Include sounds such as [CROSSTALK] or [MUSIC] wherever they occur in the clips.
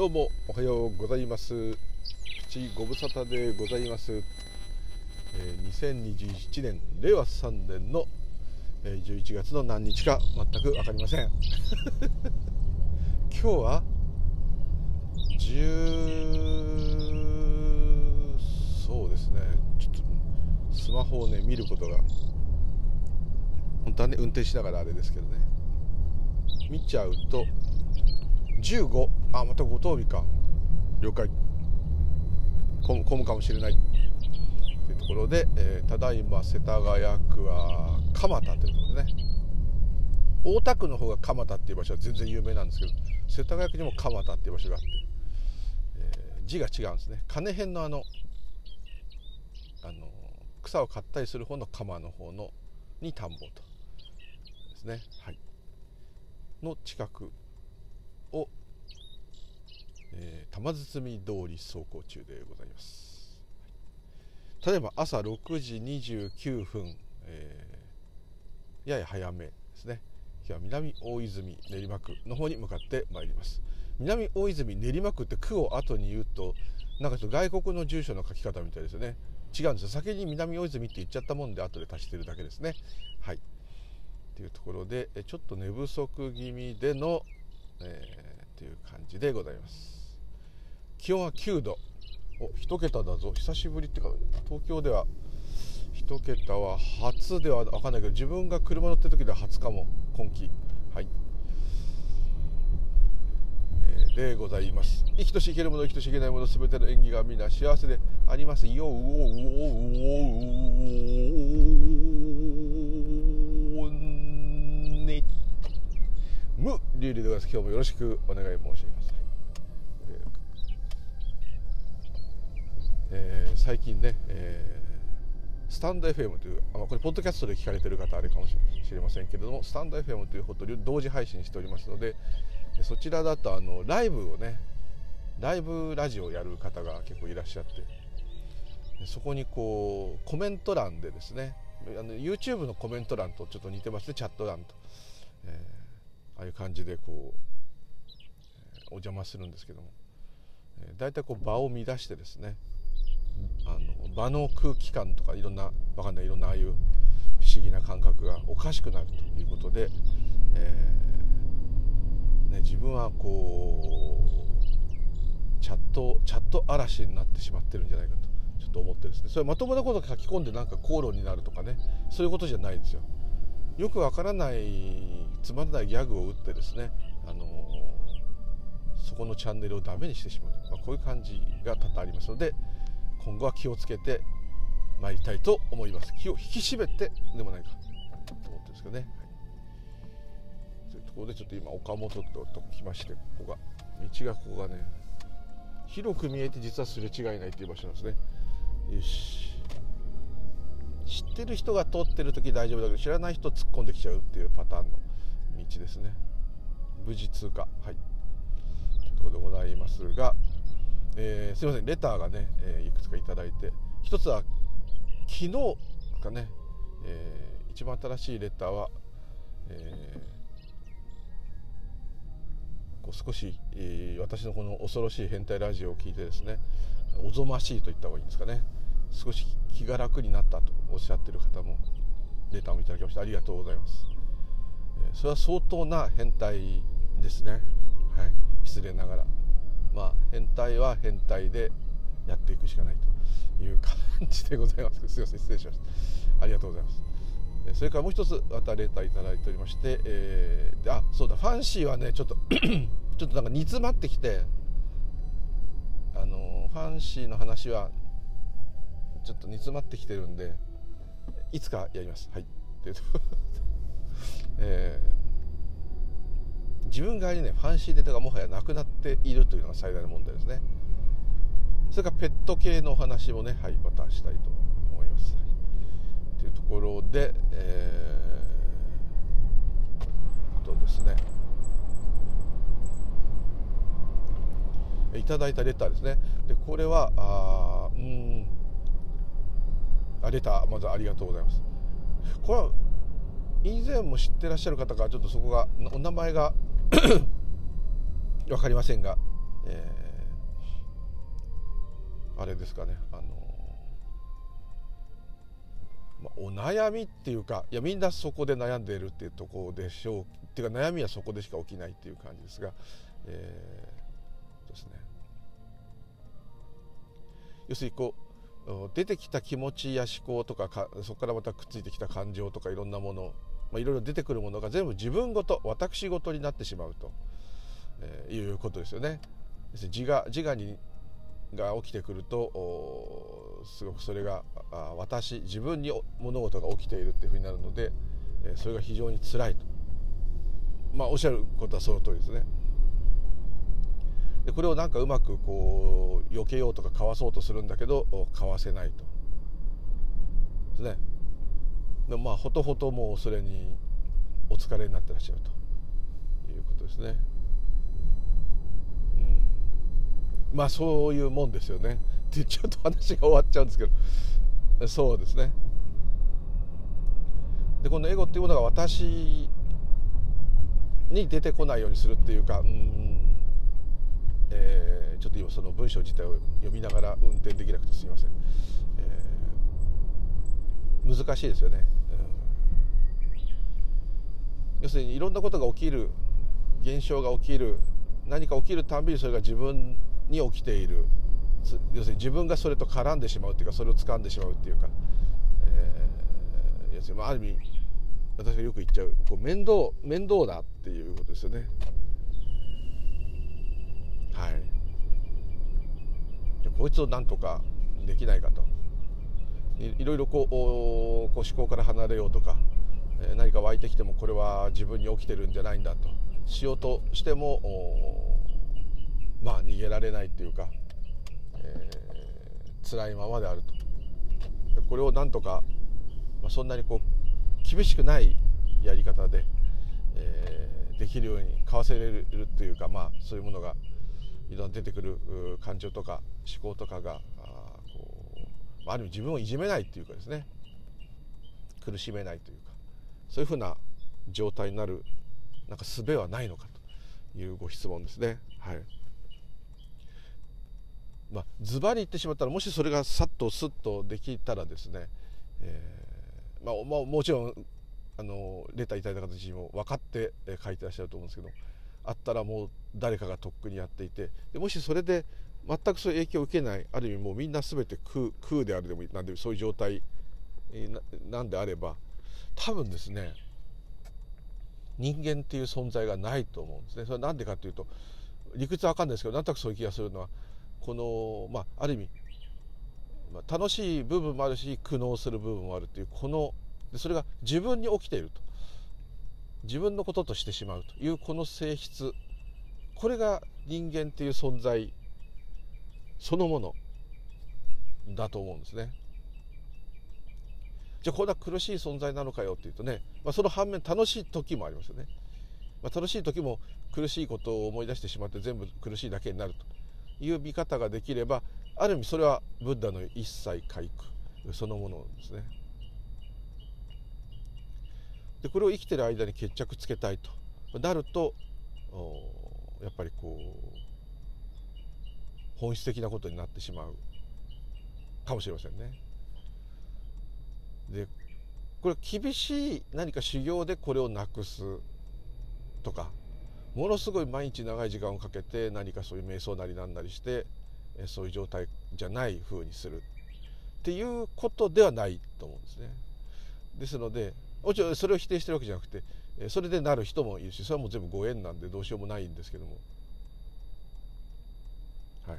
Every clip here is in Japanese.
どうもおはようございます。プチご無沙汰でございます、えー、2021年令和3年の、えー、11月の何日か全く分かりません。[LAUGHS] 今日は10そうですね。ちょっとスマホをね見ることが本当はね運転しながらあれですけどね。見ちゃうと15あまたご当日か。了解。混むかもしれない。というところで、えー、ただいま世田谷区は蒲田というとことでね。大田区の方が蒲田っていう場所は全然有名なんですけど世田谷区にも蒲田っていう場所があって、えー、字が違うんですね。金辺のあのあの草を刈ったりする方の鎌の方のに田んぼと。ですね。はい。の近くを、えー、玉包通り走行中でございます。例えば朝6時29分、えー、やや早めですね。今日は南大泉練馬区の方に向かってまいります。南大泉練馬区って区を後に言うとなんかちょっと外国の住所の書き方みたいですよね。違うんですよ。先に南大泉って言っちゃったもんで後で足してるだけですね。はい。というところでちょっと寝不足気味でのえー、という感じでございます。気温は9度。お1桁だぞ。久しぶりってか東京では1桁は初では分かんないけど自分が車乗ってる時では初かも今季。はい、えー、でございます。生きとし生けるもの生きとし生けないもの全ての縁起がみんな幸せであります。ようおうおうおうおうね無リュウリでございます今日もよろしくお願い申し上げます、えー、最近ね、えー、スタンド FM というあこれポッドキャストで聞かれてる方あれかもしれませんけれどもスタンド FM というほど同時配信しておりますのでそちらだとあのライブをねライブラジオをやる方が結構いらっしゃってそこにこうコメント欄でですねあの YouTube のコメント欄とちょっと似てますねチャット欄と、えーああいう感じでこう、お邪魔するんですけども、えー、大体こう場を乱してですねあの場の空気感とかいろんなわかんないいろんなああいう不思議な感覚がおかしくなるということで、えー、ね、自分はこうチャットチャット嵐になってしまってるんじゃないかとちょっと思ってですねそれまともなこと書き込んでなんか口論になるとかねそういうことじゃないですよ。よくわからないつまらないギャグを打ってですね、あのそこのチャンネルをダメにしてしまう、まあ、こういう感じが多々ありますので今後は気をつけて参りたいと思います。気を引き締めてでもないか。と思ってるんですけどね、はい、というところでちょっと今岡本とと来ましてここが。道がここがね広く見えて実はすれ違いないっていう場所なんですね。よし。知ってる人が通ってる時大丈夫だけど知らない人突っ込んできちゃうっていうパターンの道ですね。無事通過。はい。というところでございますが、えー、すいませんレターがね、えー、いくつか頂いて一つは昨日かね、えー、一番新しいレターは、えー、こう少し、えー、私のこの恐ろしい変態ラジオを聞いてですねおぞましいと言った方がいいんですかね。少し気が楽になったとおっしゃってる方もレターをいただきましてありがとうございます、えそれは相当な変態ですね。はい。失礼ながら。まあ変態は変態でやっていくしかないという感じでございます。すいません失礼しました。ありがとうございます。それからもう一つまたレターいただいておりまして、えー、あそうだファンシーはねちょっと [COUGHS] ちょっとなんか煮詰まってきてあのファンシーの話はちょっと煮詰まってきてるんでいつかやります。はい。というと [LAUGHS] えー、自分側にねファンシーデータがもはやなくなっているというのが最大の問題ですね。それからペット系のお話もねはいまたしたいと思います、はい、というところでえー、とですね。いただいたレターですね。でこれはあうん。あレターまずありがとうございます。これは以前も知ってらっしゃる方からちょっとそこがお名前が [COUGHS] 分かりませんがえー、あれですかねあの、まあ、お悩みっていうかいやみんなそこで悩んでいるっていうところでしょうっていうか悩みはそこでしか起きないっていう感じですが、えー、ですね。要するにこう出てきた気持ちや思考とかかそこからまたくっついてきた感情とかいろんなもの、まあ、いろいろ出てくるものが全部自分ごと私ごとになってしまうと、えー、いうことですよね。自我自我にが起きてくるとすごくそれがあ私自分に物事が起きているっていうふうになるので、えー、それが非常につらいとまあおっしゃることはその通りですね。でこれをなんかうまくこう避けようとかかわそうとするんだけどかわせないとですねでまあほとほともうそれにお疲れになってらっしゃるということですね、うん、まあそういうもんですよね。ってちょっと話が終わっちゃうんですけど。そうですね。でこのエゴっていうものが私に出てこないようにするっていうかうん。えー、ちょっと今その文章自体を読みながら運転できなくてすみません、えー、難しいですよね、要するにいろんなことが起きる現象が起きる何か起きるたんびにそれが自分に起きている。要するに自分がそれと絡んでしまうっていうかそれを掴んでしまうっていうか、えー、要するに、あ、ある意味私がよく言っちゃうこう面倒面倒だっていうことですよね。はい。でこいつをなんとかできないかと。いろいろこうこう思考から離れようとか、え何か湧いてきてもこれは自分に起きてるんじゃないんだと。しようとしてもまあ逃げられないっていうか、えー、辛いままであると。これをなんとか、まあ、そんなにこう厳しくないやり方で、えー、できるようにかわせれるというかまあそういうものがいろんな出てくる感情とか思考とかがあこうある意味自分をいじめないっていうかですね。苦しめないというか。そういうふうな状態になるなんか術はないのかというご質問ですね。はいまあ、ズバリ言ってしまったらもしそれがさっとスッとできたらですね、えーまあ、まあ、もちろんあのレターいただいた方自身も分かって書いてらっしゃると思うんですけどあったらもう誰かがとっくにやっていてでもしそれで全くそういう影響を受けないある意味もうみんな全て空空であるでもなんでそういう状態なんであれば多分ですね人間っていう存在がないと思うんですね。それは何でかっていうと理屈は分かんないですけどなんとなくそういう気がするのはこのまあある意味、ま、楽しい部分もあるし苦悩する部分もあるっていうこのでそれが自分に起きていると自分のこととしてしまうというこの性質これが人間っていう存在そのものだと思うんですね。じゃあこんな苦しい存在なのかよっていうとね、まあ、その反面楽しい時もありますよね。まあ、楽しい時も苦しいことを思い出してしまって全部苦しいだけになるという見方ができればある意味それはブッダの一切回復そのものですね。でこれを生きてる間に決着つけたいとなるとやっぱりこう本質的なことになってしまうかもしれませんね。でこれ厳しい何か修行でこれをなくすとかものすごい毎日長い時間をかけて何かそういう瞑想なりなんなりしてそういう状態じゃない風にするっていうことではないと思うんですね。ですのでもちろんそれを否定してるわけじゃなくてそれでなる人もいるしそれはもう全部ご縁なんでどうしようもないんですけども、はい、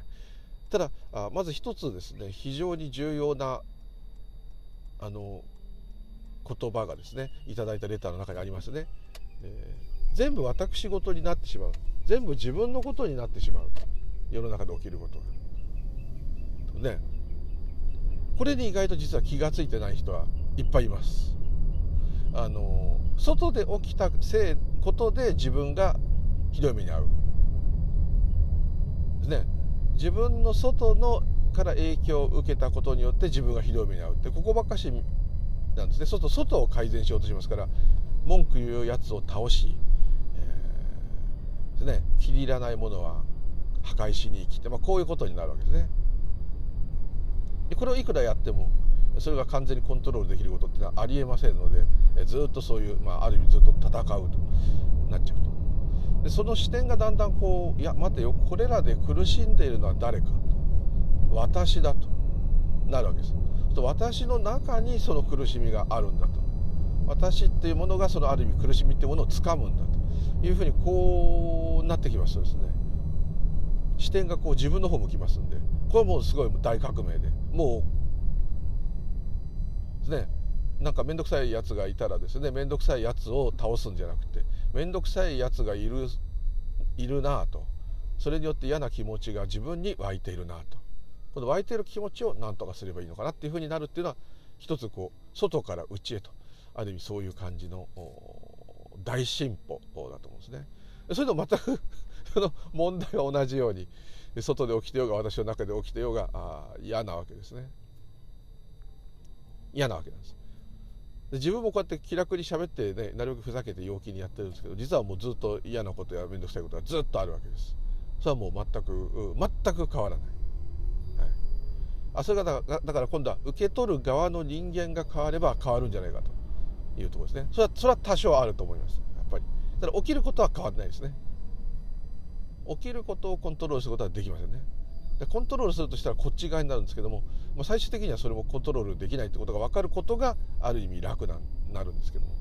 ただまず一つですね非常に重要なあの言葉がですねいただいたレターの中にありますね、えー、全部私事になってしまう。全部自分のことになってしまう。世の中で起きることが。ね。これに意外と実は気が付いてない人はいっぱいいます。あの外で起きたせいことで自分がひどい目に遭う。ですね。自分の外のから影響を受けたことによって自分がひどい目に遭うってここばっかしなんですね。外外を改善しようとしますから文句言うやつを倒し、えー、ですね。気に入らないものは破壊しに来て、まあ、こういうことになるわけですね。でこれをいくらやってもそれが完全にコントロールできることってのはありえませんのでずっとそういう、まあ、ある意味ずっと戦うとなっちゃうと。でその視点がだんだんこういや待てよこれらで苦しんでいるのは誰か。私だと。なるわけです。私の中にその苦しみがあるんだと。私っていうものがそのある意味苦しみっていうものをつかむんだと。いうふうにこうなってきますとですね。視点がこう自分の方向きますんで。これはもうすごい大革命で。もうですね。なんか面倒くさいやつがいたらですね。面倒くさいやつを倒すんじゃなくて。面倒くさいやつがいるいるなと。それによって嫌な気持ちが自分に湧いているなと。この湧いてる気持ちを何とかすればいいのかなっていうふうになるっていうのは一つこう外から内へとある意味そういう感じの大進歩だと思うんですね。それと全く [LAUGHS] その問題は同じように外で起きてようが私の中で起きてようがあ嫌なわけですね。嫌なわけなんです。で自分もこうやって気楽に喋ってねなるべくふざけて陽気にやってるんですけど実はもうずっと嫌なことや面倒くさいことがずっとあるわけです。それはもう全く全く変わらな。い、あそれがだから今度は受け取る側の人間が変われば変わるんじゃないかと。いうところですね。それはそれは多少あると思います。やっぱり。ただ起きることは変わってないですね。起きることをコントロールすることはできませんね。でコントロールするとしたらこっち側になるんですけども、まあ、最終的にはそれもコントロールできないってことが分かることがある意味楽ななるんですけども、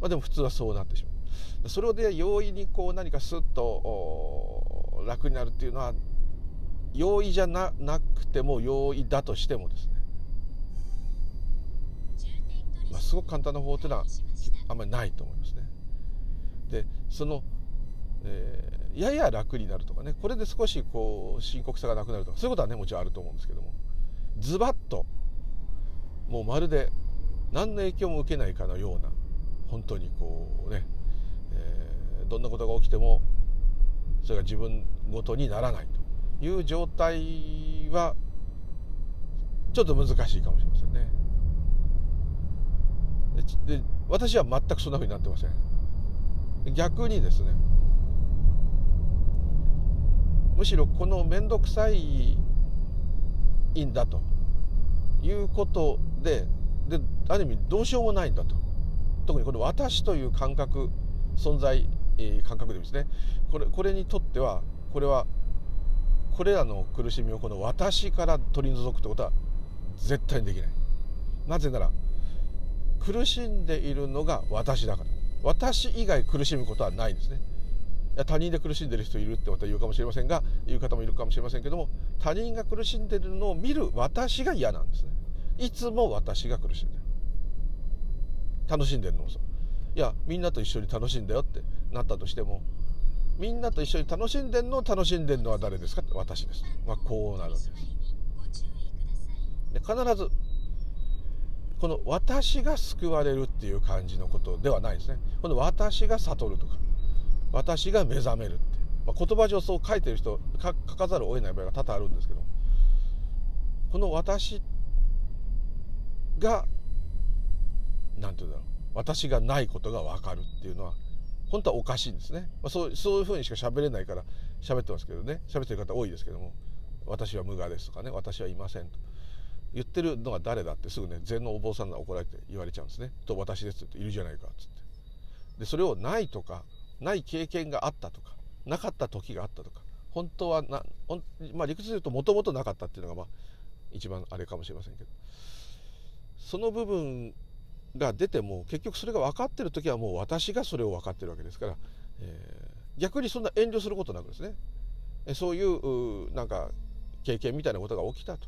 まあ、でも普通はそうなってしまう。それで容易にこう何かスッと楽になるっていうのは容易じゃななくても容易だとしてもですね。まあ、すごく簡単な方法というのはあんまりないと思いますね。でその、えー、やや楽になるとかね。これで少しこう深刻さがなくなるとか。そういうことはねもちろんあると思うんですけども。ズバッともうまるで何の影響も受けないかのような本当にこうね、えー、どんなことが起きてもそれが自分ごとにならないと。いう状態はちょっと難しいかもしれませんね。で私は全くそんなふうになってません逆にですねむしろこの面倒くさいんだということでである意味どうしようもないんだと特にこの私という感覚存在、えー、感覚でですねこれこれにとってはこれはこれらの苦しみをこの私から取り除くってことは絶対にできない。なぜなら苦しんでいるのが私だから。私以外苦しむことはないんですね。いや他人で苦しんでる人いるってまた言うかもしれませんが言う方もいるかもしれませんけども他人が苦しんでるのを見る私が嫌なんですね。いつも私が苦しんでる。楽しんでるのもそう。いやみんなと一緒に楽しんだよってなったとしてもみんなと一緒に楽しんでるのを楽しんでるのは誰ですか？私です、まあ、こうなるわけです。で必ずこの私が救われるっていう感じのことではないですね。この私が悟るとか私が目覚めるって、まあ、言葉上そう書いてる人書かざるを得ない場合が多々あるんですけどこの私が何て言うんだろう。私がないことが分かるっていうのは本当はおかしいんですね、まあ、そうそういうふうにしか喋れないから喋ってますけどね喋ってる方多いですけども私は無我ですとかね私はいませんと言ってるのが誰だってすぐね禅のお坊さんが怒られて言われちゃうんですね。と私ですっているじゃないかっつって。でそれをないとかない経験があったとかなかった時があったとか本当はなまあ、理屈で言うともともとなかったっていうのがまあ一番あれかもしれませんけどその部分が出ても結局それが分かってる時はもう私がそれを分かってるわけですから、えー、逆にそんな遠慮することなくですねそういうなんか経験みたいなことが起きたと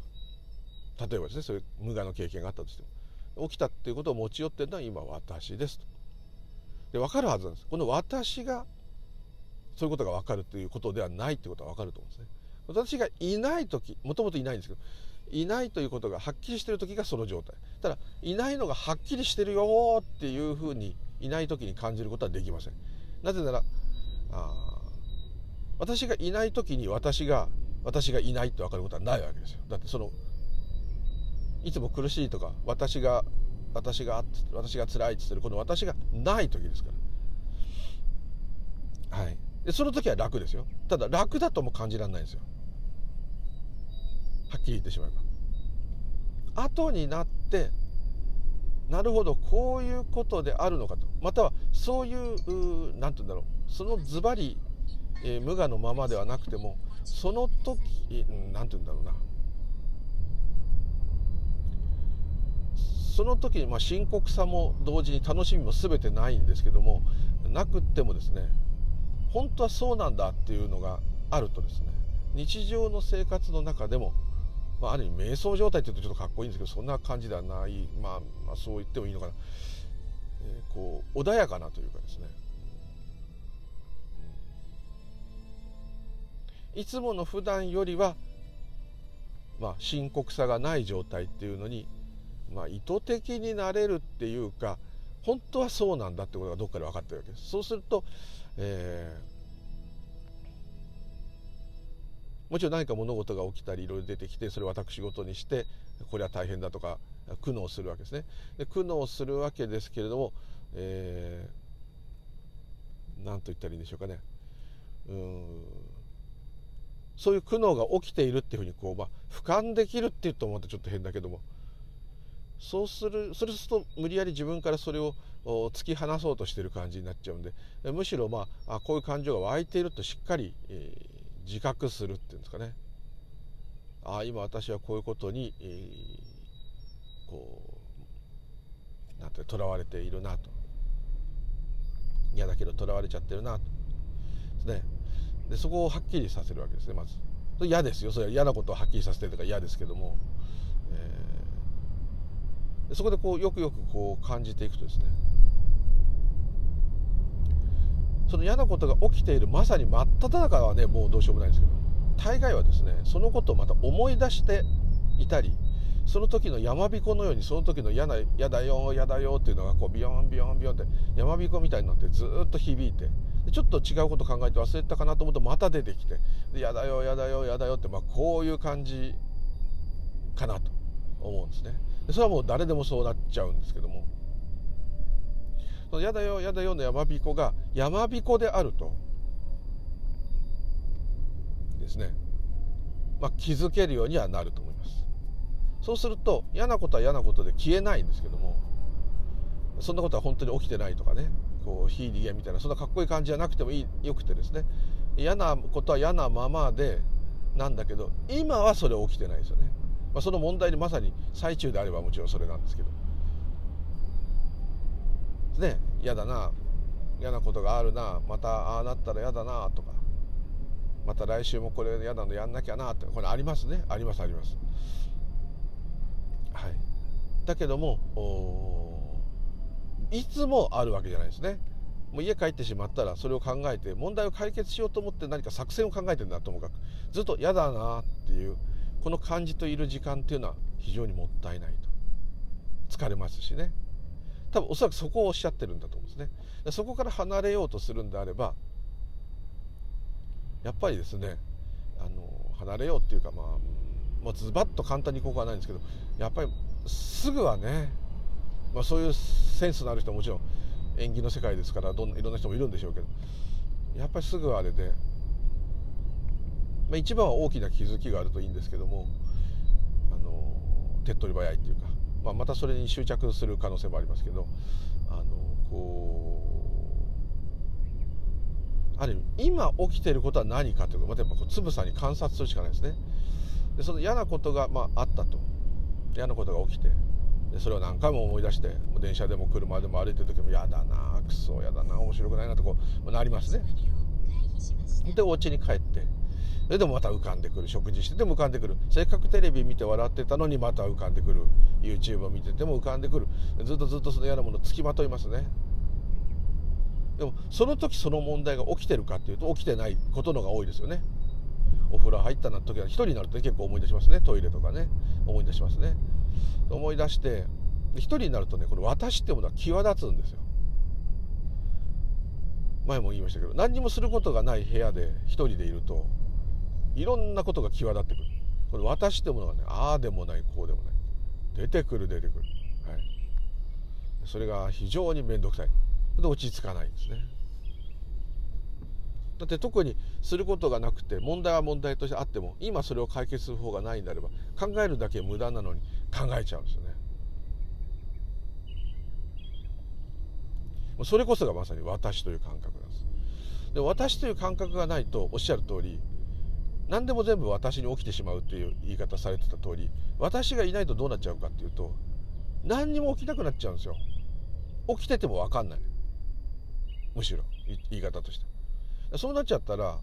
例えばですねそういう無我の経験があったとしても起きたっていうことを持ち寄ってるのは今私ですと。で分かるはずなんですこの私がそういうことが分かるということではないってことは分かると思うんですね。私がいない時もともといないんですけどいないということがはっきりしてる時がその状態。ただいないのがはっきりしてるよっていうふうにいない時に感じることはできません。なぜなら私がいない時に私が私がいないって分かることはないわけですよ。だってそのいつも苦しいとか私が私が私が辛いって言ってるこの私がない時ですから。はい。でその時は楽ですよ。ただ楽だとも感じられないんですよ。はっきり言ってしまえば。後になってなるほどこういうことであるのかと。またはそういう何て言うんだろう。そのズバリ、え、無我のままではなくてもその時何て言うんだろうな。その時にまあ深刻さも同時に楽しみも全てないんですけどもなくってもですね本当はそうなんだっていうのがあるとですね日常の生活の中でも、まあ、ある意味瞑想状態って言うとちょっとかっこいいんですけどそんな感じではない、まあ、まあそう言ってもいいのかな、えー、こう穏やかなというかですね、いつもの普段よりは、まあ、深刻さがない状態っていうのに、まあ、意図的になれるっていうか本当はそうなんだってことがどっかで分かってるわけです。そうすると、えー、もちろん何か物事が起きたりいろいろ出てきてそれを私事にしてこれは大変だとか苦悩するわけですね。で苦悩するわけですけれども何、えー、と言ったらいいんでしょうかね。うん。そういう苦悩が起きているっていうふうにこう、まあ、俯瞰できるって言うと思うとちょっと変だけども。そうするそれすると無理やり自分からそれを突き放そうとしてる感じになっちゃうんでむしろまあこういう感情が湧いているとしっかり、えー、自覚するっていうんですかね。ああ今私はこういうことに、えー、こうなんてとらわれているなと。嫌だけどとらわれちゃってるなと。ですね。でそこをはっきりさせるわけですねまず。嫌ですよ。それは嫌なことをはっきりさせてるとか嫌ですけども、えーそこでこうよくよくこう感じていくとですね。その嫌なことが起きているまさに真っ只中はねもうどうしようもないんですけど大概はですねそのことをまた思い出していたりその時の山彦のようにその時の嫌な嫌だよ嫌だよっていうのがこうビヨンビヨンビヨンって山彦みたいになってずっと響いてちょっと違うこと考えて忘れたかなと思うとまた出てきて嫌だよ嫌だよ嫌だよって、まあ、こういう感じかなと思うんですね。それはもう誰でもそうなっちゃうんですけども「そのやだよやだよ」の山彦が山彦であると。ですね、まあ、気づけるようにはなると思います。そうすると嫌なことは嫌なことで消えないんですけどもそんなことは本当に起きてないとかね。こう非逃げみたいなそんなかっこいい感じじゃなくてもいいよくてですね。嫌なことは嫌なままでなんだけど今はそれ起きてないですよね。まあ、その問題にまさに最中であればもちろんそれなんですけど。ね嫌だな嫌なことがあるなまたああなったら嫌だなとかまた来週もこれ嫌なのやんなきゃなってこれありますねありますあります。はい。だけどもいつもあるわけじゃないですね。もう家帰ってしまったらそれを考えて問題を解決しようと思って何か作戦を考えてるんだともかくずっと嫌だなっていうこの感じといる時間っていうのは非常にもったいないと。疲れますしね。多分おそらくそこをおっしゃってるんだと思うんですね。そこから離れようとするんであればやっぱりですねあの離れようっていうかまあまあ、ズバッと簡単にここはないんですけどやっぱりすぐはね、まあ、そういうセンスのある人はもちろん演技の世界ですからどんいろんな人もいるんでしょうけどやっぱりすぐあれでまあ、一番は大きな気づきがあるといいんですけどもあの手っ取り早いっていうか、まあ、またそれに執着する可能性もありますけどあのこうある意味今起きていることは何かというかまたやっぱこうつぶさに観察するしかないですね。でその嫌なことが、まあ、あったと嫌なことが起きてでそれを何回も思い出して電車でも車でも歩いてる時も嫌だなクソ嫌だな面白くないなとこうなりますね。でお家に帰ってそれでもまた浮かんでくる。食事してても浮かんでくる。せっかくテレビ見て笑ってたのにまた浮かんでくる。YouTube を見てても浮かんでくる。ずっとずっとその嫌なものつきまといますね。でもその時その問題が起きてるかっていうと起きてないことのが多いですよね。お風呂入ったな時は一人になると結構思い出しますね。トイレとかね。思い出しますね。思い出して一人になるとねこれ私ってものは際立つんですよ。前も言いましたけど何にもすることがない部屋で一人でいるといろんなことが際立ってくる。これ私ってものがねああでもないこうでもない。出てくる出てくる、はい、それが非常に面倒くさい。で落ち着かないんですね。だって特にすることがなくて問題は問題としてあっても今それを解決する方がないんであれば考えるだけ無駄なのに考えちゃうんですよね。それこそがまさに私という感覚なんです。で私という感覚がないとおっしゃる通り何でも全部私に起きてしまうという言い方されてた通り私がいないとどうなっちゃうかっていうと何にも起きなくなっちゃうんですよ。起きてても分かんない。むしろ言い方として。そうなっちゃったら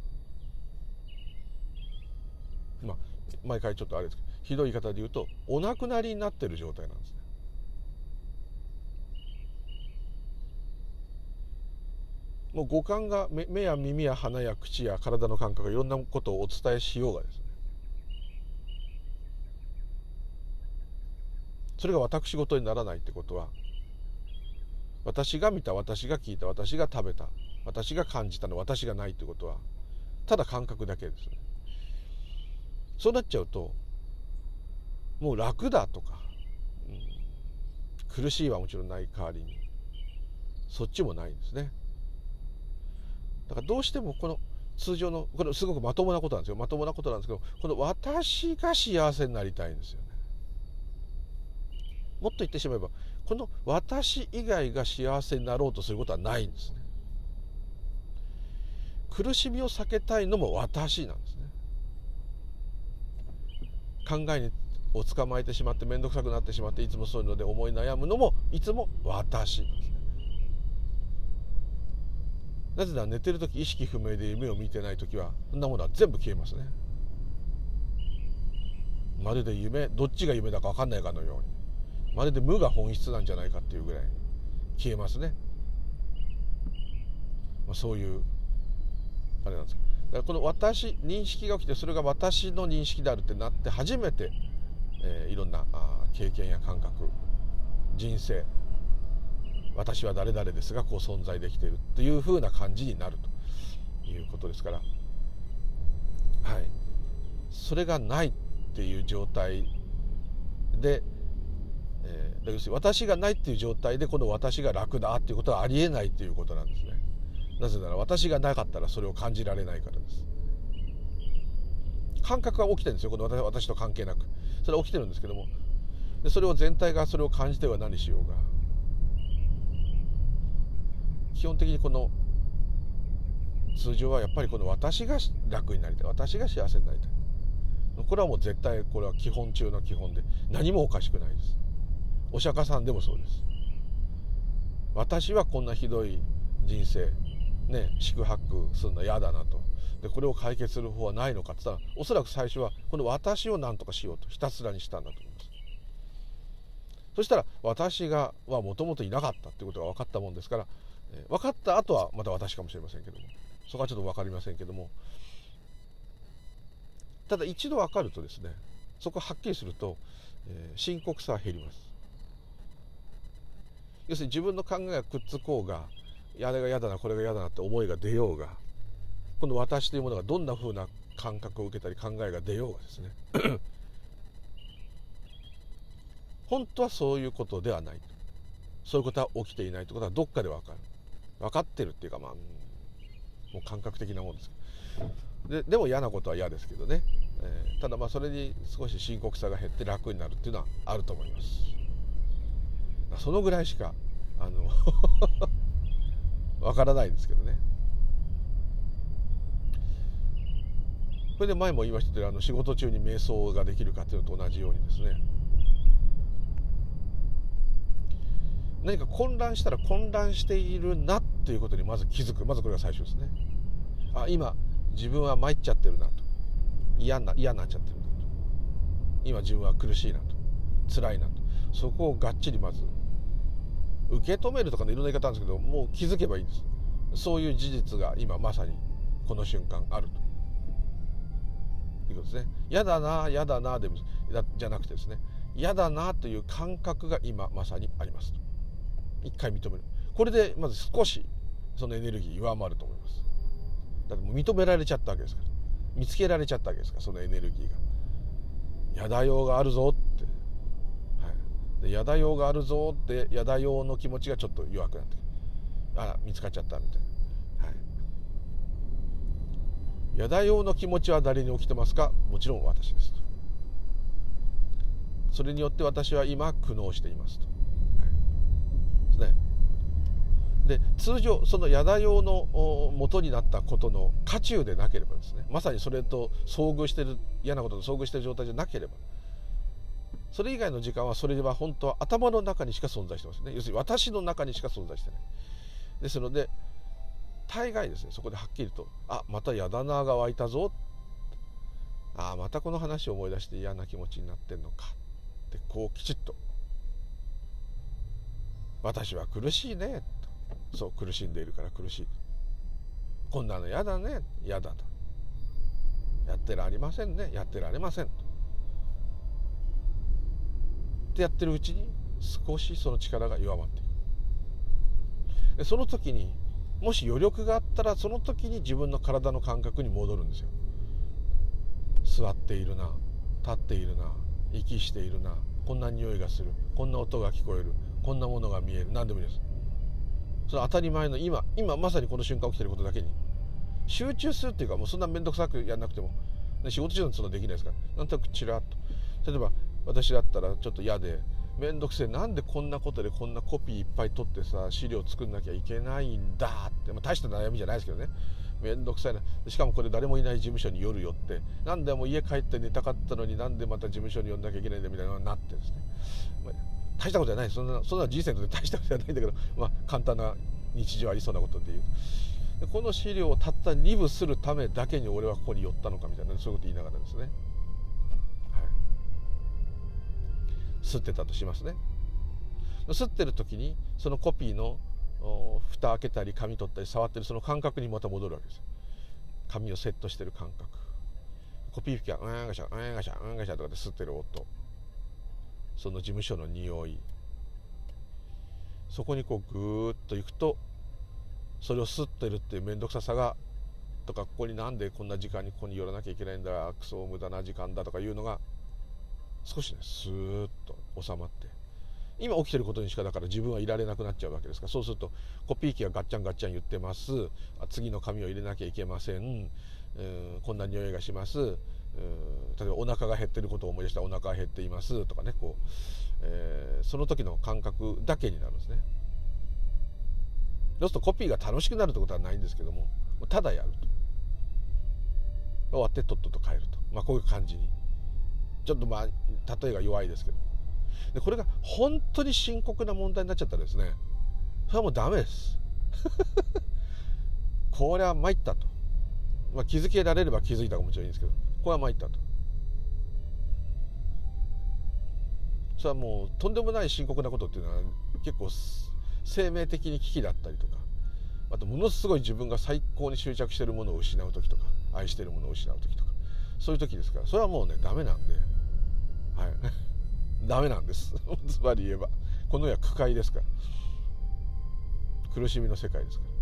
まあ毎回ちょっとあれですけどひどい言い方で言うとお亡くなりになってる状態なんですねもう五感が目や耳や鼻や口や体の感覚いろんなことをお伝えしようがですね。それが私事にならないってことは私が見た私が聞いた私が食べた私が感じたの私がないってことはただ感覚だけですね。そうなっちゃうともう楽だとか、うん、苦しいはもちろんない代わりにそっちもないんですね。だからどうしてもこの通常のこれすごくまともなことなんですよ。まともなことなんですけどこの私が幸せになりたいんですよね。もっと言ってしまえばこの私以外が幸せになろうとすることはないんですね。苦しみを避けたいのも私なんですね。考えにを捕まえてしまって面倒くさくなってしまっていつもそういうので思い悩むのもいつも私なんです。なぜなら寝てる時意識不明で夢を見てない時はそんなものは全部消えますね。まるで夢どっちが夢だか分かんないかのように。まるで無が本質なんじゃないかっていうぐらい消えますね、まあ、そういうあれなんですだからこの私認識が起きてそれが私の認識であるってなって初めて、えー、いろんなあ経験や感覚人生私は誰々ですがこう存在できているというふうな感じになるということですから。はい。それがないっていう状態で、えー、要するに私がないっていう状態でこの私が楽だっていうことはありえないということなんですね。なぜなら私がなかったらそれを感じられないからです。感覚が起きてるんですよ。この私と関係なく。それは起きてるんですけども。でそれを全体がそれを感じては何しようが。基本的にこの通常はやっぱりこの私が楽になりたい。私が幸せになりたい。これはもう絶対これは基本中の基本で何もおかしくないです。お釈迦さんでもそうです。私はこんなひどい人生ね宿泊するの嫌だなと。でこれを解決する方はないのかって言ったらおそらく最初はこの私を何とかしようとひたすらにしたんだと思います。そしたら私がはもともといなかったっていうことが分かったもんですから分かった後はまた私かもしれませんけども。そこはちょっと分かりませんけども。ただ一度分かるとですねそこはっきりすると、えー、深刻さは減ります。要するに自分の考えがくっつこうがあれが嫌だなこれが嫌だなって思いが出ようがこの私というものがどんなふうな感覚を受けたり考えが出ようがですね。[CLEARS THROAT] 本当はそういうことではないそういうことは起きていないと。いうことはどっかで分かる。分かってるっていうかまあもう感覚的なもんですででも嫌なことは嫌ですけどね、えー、ただまあそれに少し深刻さが減って楽になるっていうのはあると思います。そのぐらいしかあの [LAUGHS] わからないですけどね。これで前も言いましたけどあの仕事中に瞑想ができるかっていうのと同じようにですね。何か混乱したら混乱しているなっていうことにまず気づく。まずこれが最初ですね。あ今自分は参っちゃってるなと。嫌な嫌になっちゃってるなと。今自分は苦しいなと。辛いなと。そこをがっちりまず受け止めるとかねいろんな言い方あるんですけどもう気づけばいいんです。そういう事実が今まさにこの瞬間あると。いうことですね。嫌だな嫌だなでもじゃなくてですね。嫌だなという感覚が今まさにありますと。一回認める。これでまず少しそのエネルギー弱まると思います。だってもう認められちゃったわけですから。見つけられちゃったわけですからそのエネルギーが。やだようがあるぞって、はい、でやだようがあるぞってやだようの気持ちがちょっと弱くなってあら見つかっちゃったみたいな、はい、やだ用の気持ちは誰に起きてますか？もちろん私ですと。それによって私は今苦悩していますと、はい、ですねで通常そのやだ用の元になったことの渦中でなければですねまさにそれと遭遇してる嫌なことと遭遇してる状態じゃなければそれ以外の時間はそれは本当は頭の中にしか存在してますね。要するに私の中にしか存在してない。ですので大概ですねそこではっきりと「あまたやだなが湧いたぞ」あまたこの話を思い出して嫌な気持ちになってんのか。ってこうきちっと「私は苦しいね」そう苦しんでいるから苦しい。こんなの嫌だね。嫌だと。やってられませんね。やってられませんと。ってやってるうちに少しその力が弱まっていく。でその時にもし余力があったらその時に自分の体の感覚に戻るんですよ。座っているな立っているな息しているなこんな匂いがするこんな音が聞こえるこんなものが見える何でもいいです。それ当たり前の今今まさにこの瞬間起きてることだけに。集中するっていうかもうそんな面倒くさくやんなくても。仕事中なんてそんなできないですから。なんとなくチラッと。例えば私だったらちょっと嫌で面倒くせえ。なんでこんなことでこんなコピーいっぱい取ってさ資料作んなきゃいけないんだって、まあ、大した悩みじゃないですけどね。面倒くさいな。しかもこれ誰もいない事務所に夜寄って。なんでも家帰って寝たかったのになんでまた事務所に呼んなきゃいけないんだみたいなのになってですね、まあ、大したことじゃない。そんなそんな人生にと大したことじゃないんだけど、[LAUGHS] まあ、簡単な日常ありそうなことっていう。でこの資料をたった2部するためだけに俺はここに寄ったのかみたいなそういうこと言いながらですね。はい。吸ってたとしますね。吸ってる時にそのコピーの蓋開けたり紙取ったり触ってるその感覚にまた戻るわけです紙をセットしてる感覚。コピー機がうんがしゃうんがしゃうんがしゃとかで吸ってる音。その事務所の匂い。そこにこうぐーっと行くとそれを吸ってるっていう面倒くささがとかここになんでこんな時間にここに寄らなきゃいけないんだクソ無駄な時間だとかいうのが少しねスーッと収まって。今起きてることにしかだから自分はいられなくなっちゃうわけですか。らそうするとコピー機がガッチャンガッチャン言ってます。次の紙を入れなきゃいけませんこんな匂いがします。例えばお腹が減ってることを思い出したお腹が減っていますとかねこう、えー、その時の感覚だけになるんですね。そうするとコピーが楽しくなるってことはないんですけどもただやると。終わってとっとと帰ると、まあ、こういう感じに。ちょっとまあ例えが弱いですけど。でこれが本当に深刻な問題になっちゃったらですねそれはもうダメです。[LAUGHS] これは参ったと、まあ、気づけられれば気づいたかもしれないんですけど。これは参ったと。それはもうとんでもない深刻なことっていうのは結構生命的に危機だったりとかあとものすごい自分が最高に執着してるものを失う時とか愛してるものを失う時とかそういう時ですからそれはもうねダメなんではい。[LAUGHS] ダメなんです。[LAUGHS] つまり言えば。この世は苦海ですから。苦しみの世界ですから。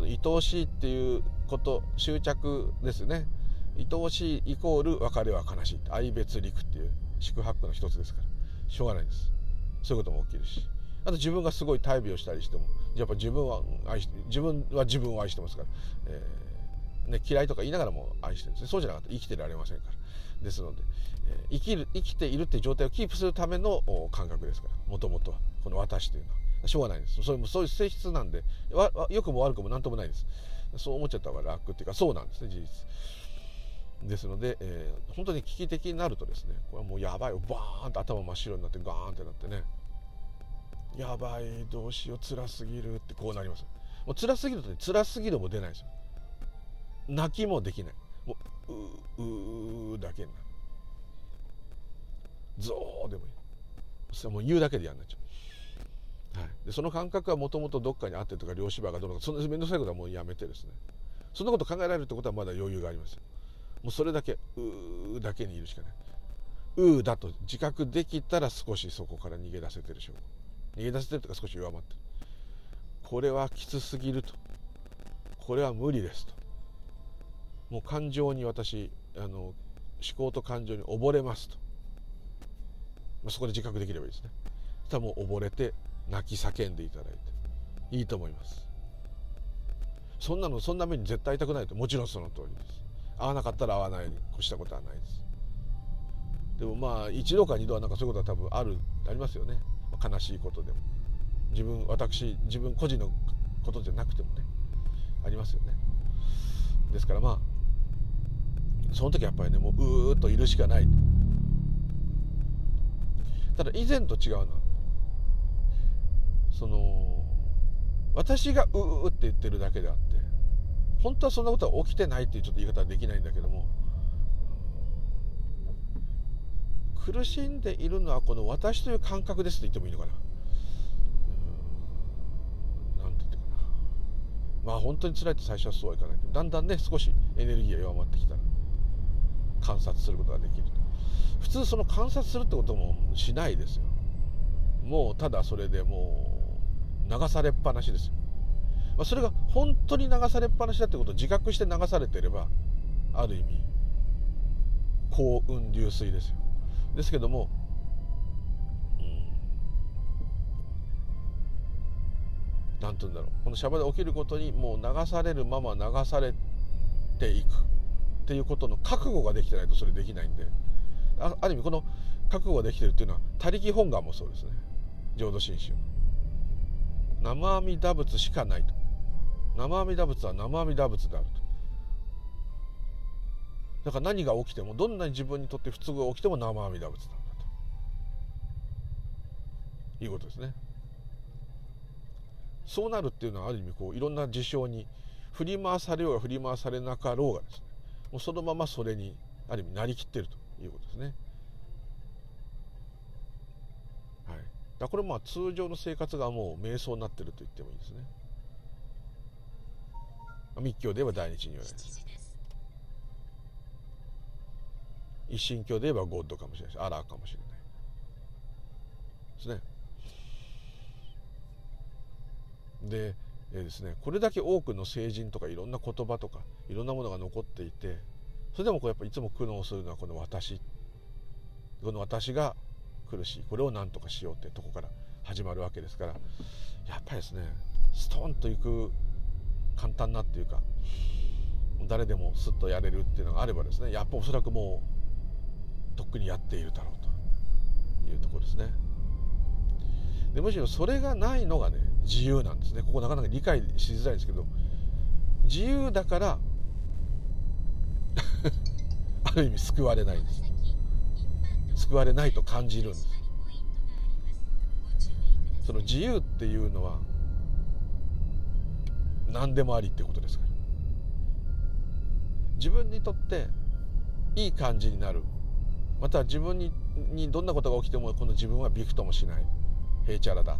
その愛おしいっていうこと執着ですね。愛おしいイコール別れは悲しい愛別陸っていう宿泊の一つですから。しょうがないです。そういうことも起きるし。あと自分がすごい大病したりしてもやっぱ自分は愛して自分は自分を愛してますから、えーね、嫌いとか言いながらも愛してるんですね。そうじゃなかったら生きてられませんから。ですので、え生きる生きているっていう状態をキープするための感覚ですから。もともとは。この私というのは。しょうがないです。それもそういう性質なんで良くも悪くも何ともないです。そう思っちゃった方が楽っていうかそうなんですね事実。ですので、えー、本当に危機的になるとですねこれはもうやばい。バーンと頭真っ白になってガーンってなってね。やばいどうしよう辛すぎるってこうなります。もう辛すぎるとね辛すぎるも出ないですよ。泣きもできない。もうううだけになる。ゾーでもいい。それもう言うだけでやんなっちゃう、でその感覚はもともとどっかにあってとか両芝がどうのかそんな面倒くさいことはもうやめてですね。そんなこと考えられるってことはまだ余裕がありますもうそれだけうーだけにいるしかない。うーだと自覚できたら少しそこから逃げ出せてる証拠。逃げ出せてるとか少し弱まってる。これはきつすぎると。これは無理ですと。もう感情に私あの思考と感情に溺れますと、まあ、そこで自覚できればいいですね。もう溺れて泣き叫んでいただいていいと思います。そんなのそんな目に絶対痛くないともちろんその通りです。会わなかったら会わないに越したことはないです。でもまあ一度か二度はなんかそういうことは多分あるありますよね、悲しいことでも。自分私自分個人のことじゃなくてもねありますよね。ですからまあその時やっぱりねもううーっといるしかない。ただ以前と違うのはその私がうーって言ってるだけであって本当はそんなことは起きてないっていうちょっと言い方はできないんだけども苦しんでいるのはこの私という感覚ですと言ってもいいのかな。何て言ってかな。まあ本当に辛いって最初はそうはいかないけどだんだんね少しエネルギーが弱まってきたら観察することができる普通その観察するってこともしないですよ。もうただそれでもう流されっぱなしです。よ、まあ、それが本当に流されっぱなしだってことを自覚して流されてればある意味幸運流水ですよ。ですけども、うん、なんて言うんだろう。このシャバで起きることにもう流されるまま流されていく。っていうことの覚悟ができてないとそれできないんであある意味この覚悟ができてるっていうのは他力本願もそうですね。浄土真宗。生阿弥陀仏しかないと。生阿弥陀仏は生阿弥陀仏であると。だから何が起きてもどんなに自分にとって不都合が起きても生阿弥陀仏なんだと。いうことですね。そうなるっていうのはある意味こういろんな事象に振り回されようが振り回されなかろうがですね。もうそのままそれにある意味なりきってるということですね。はい、だこれまあ通常の生活がもう瞑想になってると言ってもいいですね。密教で言えば大日如来一神教で言えばゴッドかもしれないしアラーかもしれないですね。でえー、ですね、これだけ多くの聖人とかいろんな言葉とかいろんなものが残っていてそれでもこうやっぱいつも苦悩するのはこの私この私が苦しいこれを何とかしようってとこから始まるわけですからやっぱりですねストンといく簡単なっていうか誰でもスッとやれるっていうのがあればですねやっぱおそらくもうとっくにやっているだろうというところですね。でむしろそれがないのがね自由なんですねここなかなか理解しづらいんですけど自由だから [LAUGHS] ある意味救われないんです救われないと感じるんですその自由っていうのは何でもありってことですか？ら自分にとっていい感じになる。また自分ににどんなことが起きてもこの自分はびくともしない。へいちゃらだ。っ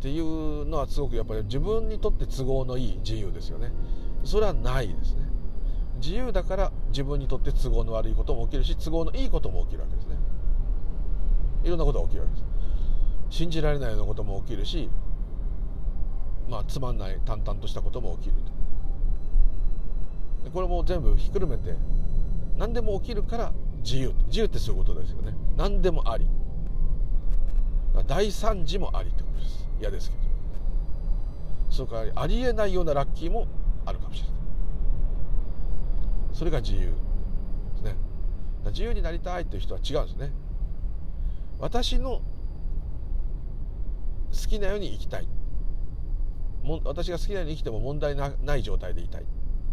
ていうのはすごくやっぱり自分にとって都合のいい自由ですよね。それはないですね。自由だから自分にとって都合の悪いことも起きるし都合のいいことも起きるわけですね。いろんなことが起きるわけです。信じられないようなことも起きるしまあつまんない淡々としたことも起きると。これも全部ひっくるめて何でも起きるから自由。自由ってそういうことですよね。何でもあり。大惨事もありってことです。嫌ですけど。それからありえないようなラッキーもあるかもしれない。それが自由。ですね。自由になりたいという人は違うんですね。私の好きなように生きたい。も私が好きなように生きても問題ない状態でいたい、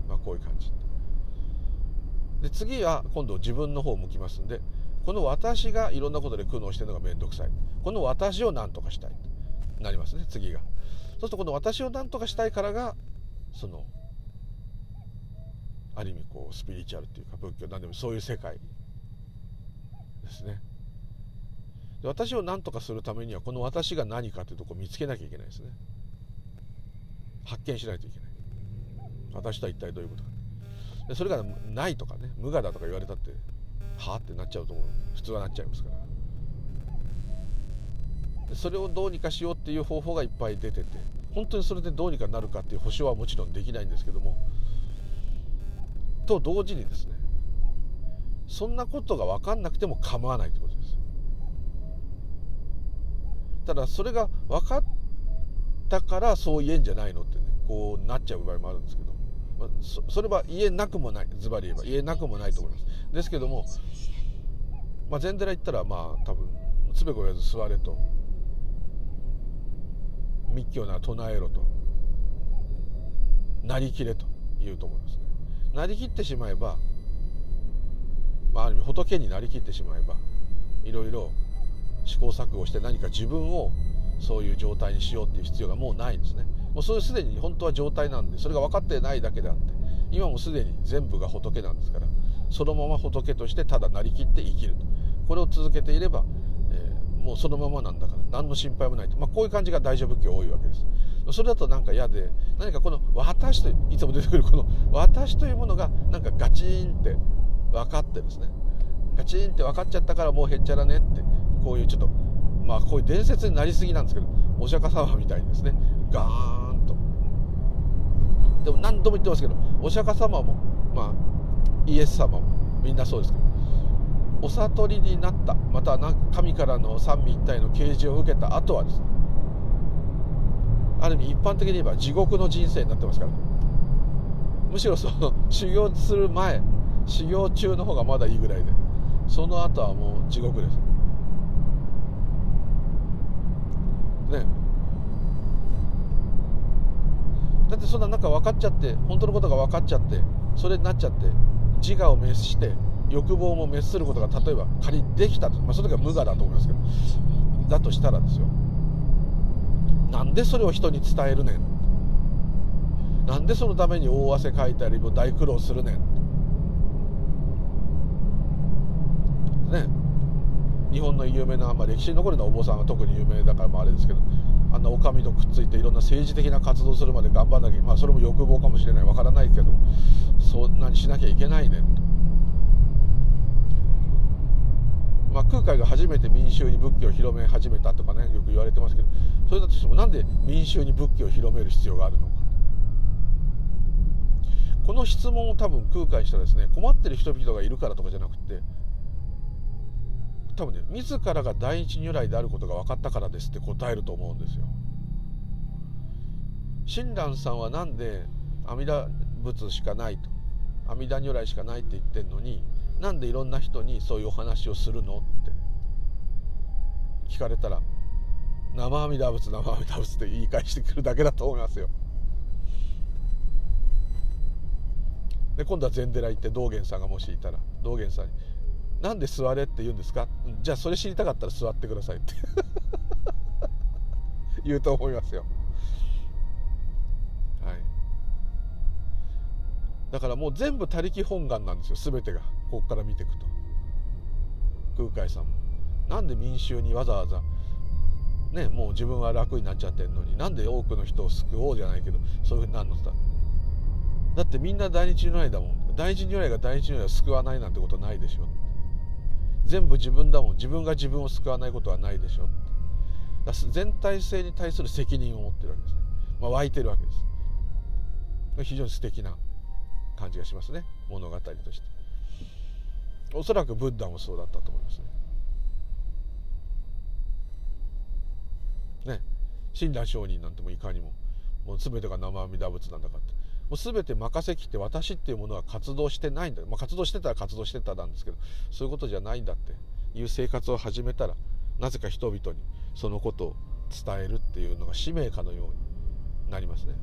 まあ、こういう感じ。で次は今度自分の方を向きますんでこの私がいろんなことで苦悩してるのが面倒くさい。この私を何とかしたい。なりますね次が。そうするとこの私を何とかしたいからがそのある意味こうスピリチュアルっていうか仏教何でもそういう世界ですね。で私を何とかするためにはこの私が何かというとこを見つけなきゃいけないですね。発見しないといけない。私とは一体どういうことか。でそれがないとかね無我だとか言われたってはあってなっちゃうと思う。普通はなっちゃいますから。それをどうにかしようっていう方法がいっぱい出てて本当にそれでどうにかなるかっていう保証はもちろんできないんですけどもと同時にですねそんなことが分かんなくても構わないってことです。ただそれが分かったからそう言えんじゃないのってねこうなっちゃう場合もあるんですけど、そそれは言えなくもないズバリ言えば言えなくもないと思います。ですけども、まあ、禅寺行ったらまあ多分つべこ言わず座れと。密教なら唱えろと。なりきれと言うと思います。なりきってしまえば、まあ、ある意味仏になりきってしまえばいろいろ試行錯誤して何か自分をそういう状態にしようっていう必要がもうないんですね。もうそれすでに本当は状態なんでそれが分かってないだけであって今もすでに全部が仏なんですからそのまま仏としてただなりきって生きると。これを続けていれば、えー、もうそのままなんだから何の心配もないと、まあ、こういう感じが大乗仏教多いわけです。それだとなんか嫌で何かこの「私」といつも出てくるこの「私」というものがなんかガチンって分かってですね。ガチンって分かっちゃったからもうへっちゃらねってこういうちょっとまあこういう伝説になりすぎなんですけどお釈迦様みたいにですねガーンと。でも何度も言ってますけどお釈迦様もまあイエス様もみんなそうですけどお悟りになったまたは神からの三位一体の啓示を受けた後はですねある意味一般的に言えば地獄の人生になってますから。むしろその修行する前修行中の方がまだいいぐらいで。その後はもう地獄です。ね。だってそんななんか分かっちゃって本当のことが分かっちゃってそれになっちゃって自我を滅して欲望も滅することが例えば仮にできたと、まあ、その時は無我だと思いますけど。だとしたらですよ。なんでそれを人に伝えるねん。なんでそのために大汗かいたりも大苦労するねん。ね。日本の有名な、まあ、歴史に残るのはお坊さんが特に有名だからまああれですけどあんなお上とくっついていろんな政治的な活動するまで頑張らなきゃまあそれも欲望かもしれない。わからないけどそんなにしなきゃいけないねんと。まあ、空海が初めて民衆に仏教を広め始めたとかねよく言われてますけどそれだとしてもなんで民衆に仏教を広める必要があるのかこの質問を多分空海したらですね困ってる人々がいるからとかじゃなくて多分ね自らが第一如来であることが分かったからですって答えると思うんですよ。親鸞さんはなんで阿弥陀仏しかないと阿弥陀如来しかないって言ってんのになんでいろんな人にそういうお話をするのって聞かれたら生阿弥陀仏生阿弥陀仏って言い返してくるだけだと思いますよ。で今度は禅寺行って道元さんがもしいたら道元さんに「なんで座れって言うんですか?」じゃあそれ知りたかったら座ってくださいって [LAUGHS] 言うと思いますよ。はいだからもう全部他力本願なんですよ全てがここから見ていくと空海さんもなんで民衆にわざわざねもう自分は楽になっちゃってんのになんで多くの人を救おうじゃないけどそういうふうになるのさ。だってみんな大日如来だもん。大日如来が大日如来を救わないなんてことないでしょ。全部自分だもん。自分が自分を救わないことはないでしょ。全体性に対する責任を持ってるわけですね、まあ、湧いてるわけです。非常に素敵な感じがしますね。物語として。おそらくブッダもそうだったと思いますねね親鸞上人なんてもいかにも。もう全てが生阿弥陀仏なんだかって。もう全て任せきって私っていうものは活動してないんだ、まあ、活動してたら活動してたなんですけどそういうことじゃないんだって。いう生活を始めたらなぜか人々にそのことを伝えるっていうのが使命かのようになりますね。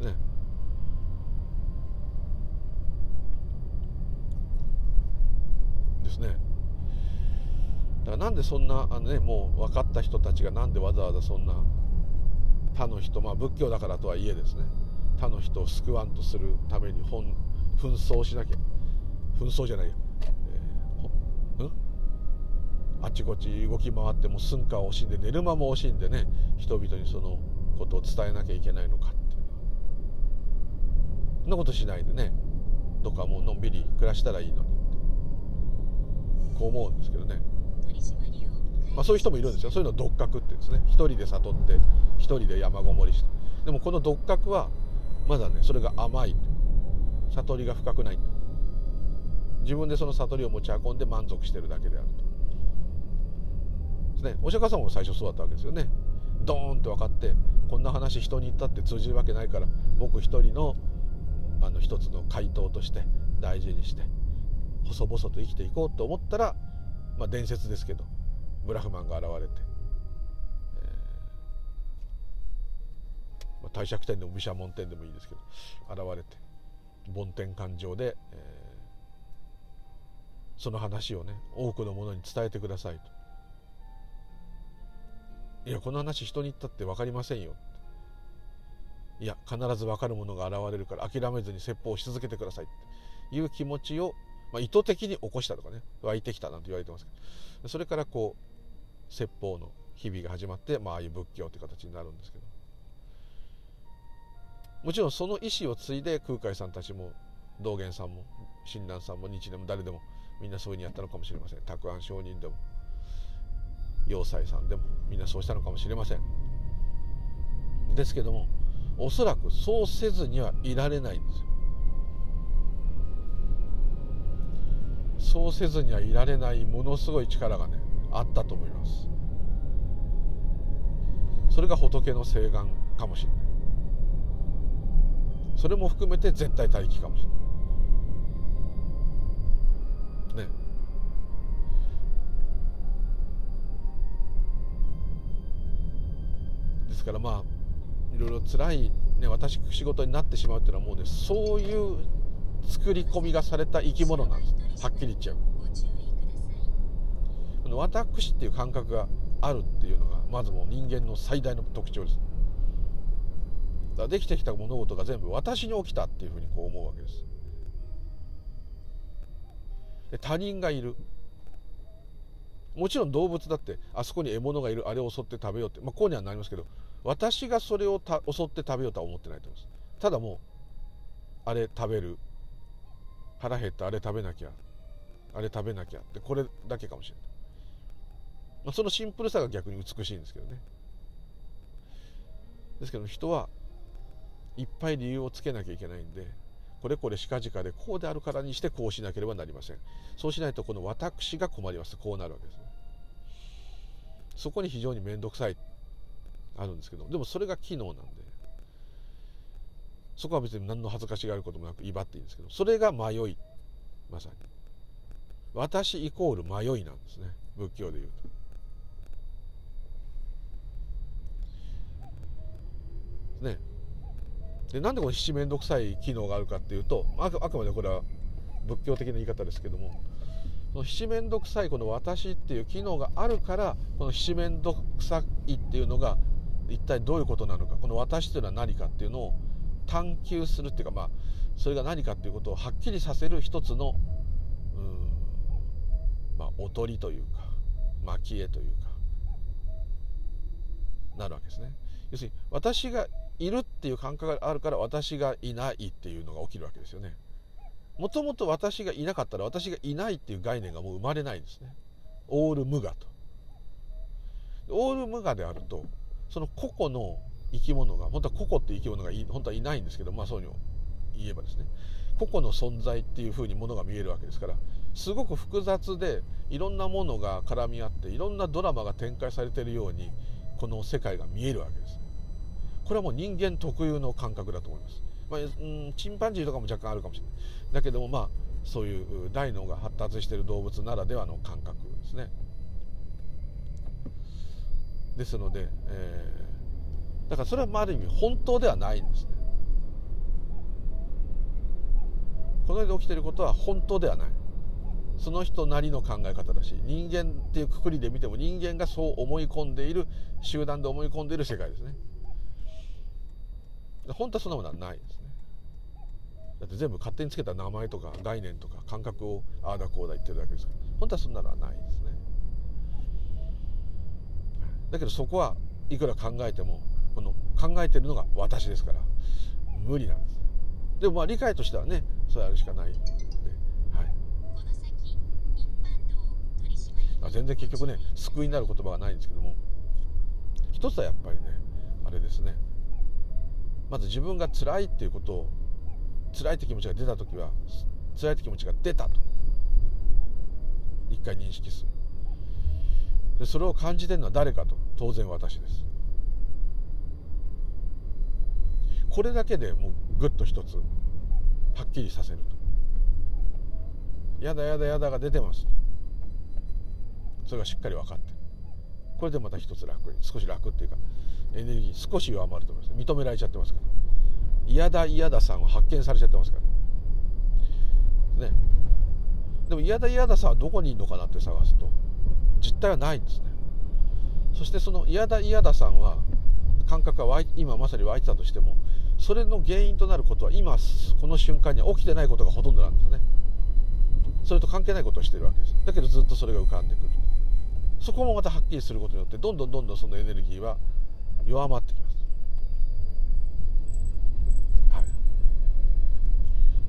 ね。ですね。だからなんでそんなあの、ね、もう分かった人たちがなんでわざわざそんな他の人まあ仏教だからとはいえですね。他の人を救わんとするために紛争しなきゃ。紛争じゃないや、えー、ん？あっちこっち動き回っても寸暇を惜しんで寝る間も惜しんでね人々にそのことを伝えなきゃいけないのかっていうそんなことしないでねどっかもうのんびり暮らしたらいいのにこう思うんですけどね。まあそういう人もいるんですよ。そういうの独覚って言うんですね。一人で悟って一人で山ごもりして。でもこの独覚はまだねそれが甘い。悟りが深くない。自分でその悟りを持ち運んで満足してるだけであると。ですね。お釈迦様も最初そうだったわけですよね。ドーンって分かってこんな話人に言ったって通じるわけないから僕一人のあの一つの回答として大事にして細々と生きていこうと思ったら、まあ、伝説ですけど。ブラフマンが現れて、えーまあ、帝釈天でも毘沙門天でもいいですけど現れて梵天感情で、えー、その話をね多くの者に伝えてくださいと。いやこの話人に言ったって分かりませんよ。いや必ず分かるものが現れるから諦めずに説法をし続けてくださいって。いう気持ちを、まあ、意図的に起こしたとかね湧いてきたなんて言われてますけど。それからこう説法の日々が始まって、まああいう仏教という形になるんですけど。もちろんその意思を継いで空海さんたちも道元さんも親鸞さんも日でも誰でもみんなそういうふうにやったのかもしれません。沢安上人でも要塞さんでもみんなそうしたのかもしれません。ですけどもおそらくそうせずにはいられないんですよ。そうせずにはいられないものすごい力がねあったと思います。それが仏の誓願かもしれない。それも含めて絶対待機かもしれない。ね。ですからまあいろいろ辛いね私仕事になってしまうっていうのはもうねそういう作り込みがされた生き物なんです。はっきり言っちゃう。私っていう感覚があるっていうのがまずもう人間の最大の特徴です。だからできてきた物事が全部私に起きたっていうふうにこう思うわけです。で他人がいる。もちろん動物だってあそこに獲物がいるあれを襲って食べようって、まあ、こうにはなりますけど私がそれをた襲って食べようとは思ってないと思います。ただもうあれ食べる。腹減った。あれ食べなきゃ。あれ食べなきゃってこれだけかもしれない、ま、そのシンプルさが逆に美しいんですけどね。ですけど人はいっぱい理由をつけなきゃいけないんでこれこれしかじかでこうであるからにしてこうしなければなりません。そうしないとこの私が困ります。こうなるわけですね。そこに非常に面倒くさいあるんですけどでもそれが機能なんで。そこは別に何の恥ずかしがあることもなく威張っていいんですけどそれが迷いまさに。私イコール迷いなんですね。仏教でいうと。ねでなんでこの七面倒くさい機能があるかっていうとあくあくまでこれは仏教的な言い方ですけどもその七面倒くさいこの私っていう機能があるからこの七面倒くさいっていうのが一体どういうことなのかこの私というのは何かっていうのを探求するっていうかまあそれが何かっていうことをはっきりさせる一つのうんまあおとりというか蒔絵というかなるわけですね。要するに私がいるっていう感覚があるから私がいないっていうのが起きるわけですよね。もともと私がいなかったら私がいないっていう概念がもう生まれないんですね。オール無我と。オール無我であるとその個々の生き物が本当は個々っていう生き物が本当はいないんですけどまあそういうの言えばですね個々の存在っていうふうにものが見えるわけですからすごく複雑でいろんなものが絡み合っていろんなドラマが展開されているようにこの世界が見えるわけですこれはもう人間特有の感覚だと思います、まあ、んチンパンジーとかも若干あるかもしれない。だけどもまあそういう大脳が発達している動物ならではの感覚ですね。ですので、えー、だからそれはある意味本当ではないんですね。この世で起きていることは本当ではない。その人なりの考え方だし人間っていうくくりで見ても人間がそう思い込んでいる集団で思い込んでいる世界ですね。本当はそんなものはないですね。だって全部勝手につけた名前とか概念とか感覚をああだこうだ言ってるだけですから。本当はそんなのはないですね。だけどそこはいくら考えてもこの考えてるのが私ですから無理なんです。でもまあ理解としてはねそれあるしかない全然結局ね救いになる言葉がないんですけども。一つはやっぱりねあれですね。まず自分が辛いっていうことを辛いって気持ちが出た時は辛いって気持ちが出たと。一回認識する。でそれを感じてるのは誰かと。当然私です。これだけでもうぐっと一つはっきりさせると。やだやだやだが出てます。それがしっかり分かって。これでまた一つ楽に少し楽っていうか。エネルギー少し弱まると思います。認められちゃってますから。嫌だ嫌ださんは発見されちゃってますから。ね。でも嫌だ嫌ださんはどこにいるのかなって探すと実態はないんですね。そしてその嫌だ嫌ださんは感覚が今まさに湧いてたとしてもそれの原因となることは今この瞬間には起きてないことがほとんどなんですね。それと関係ないことをしてるわけです。だけどずっとそれが浮かんでくる。そこもまたはっきりすることによってどんどんどんどんそのエネルギーは弱まってきます、は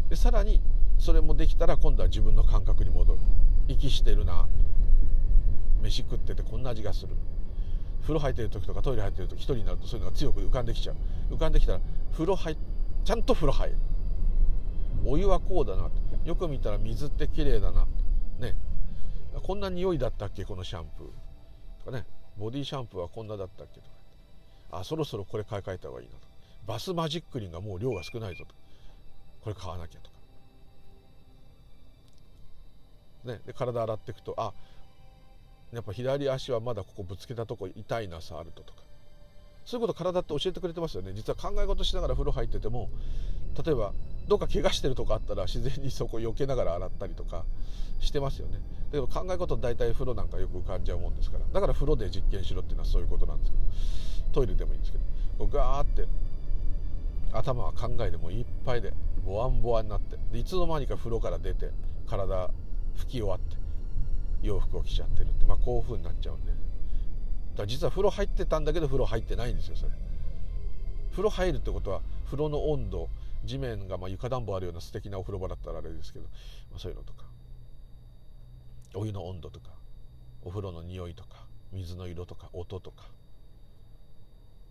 い、でさらにそれもできたら今度は自分の感覚に戻る。息してるな。飯食っててこんな味がする。風呂入ってる時とかトイレ入ってる時一人になるとそういうのが強く浮かんできちゃう。浮かんできたら風呂入ちゃんと風呂入る。お湯はこうだな。よく見たら水って綺麗だな。ね。こんな匂いだったっけこのシャンプー。とかね。ボディシャンプーはこんなだったっけとか。あそろそろこれ買い替えた方がいいなと。バスマジックリンがもう量が少ないぞと。これ買わなきゃとか。ねで体洗っていくとあやっぱ左足はまだここぶつけたとこ痛いな触るととか。そういうこと体って教えてくれてますよね。実は考え事しながら風呂入ってても例えばどっか怪我してるとこあったら自然にそこ避けながら洗ったりとか。してますよね。だけど考え事大体風呂なんかよく浮かんじゃうもんですから。だから風呂で実験しろっていうのはそういうことなんですけど。トイレでもいいんですけど。こうガーって頭は考えでもいっぱいでボワンボワンになっていつの間にか風呂から出て体拭き終わって洋服を着ちゃってるって、まあ、こういう風になっちゃうんで。だ実は風呂入ってたんだけど風呂入ってないんですよそれ。風呂入るってことは風呂の温度地面がまあ床暖房あるような素敵なお風呂場だったらあれですけど、まあ、そういうのとか。お湯の温度とかお風呂の匂いとか水の色とか音とか。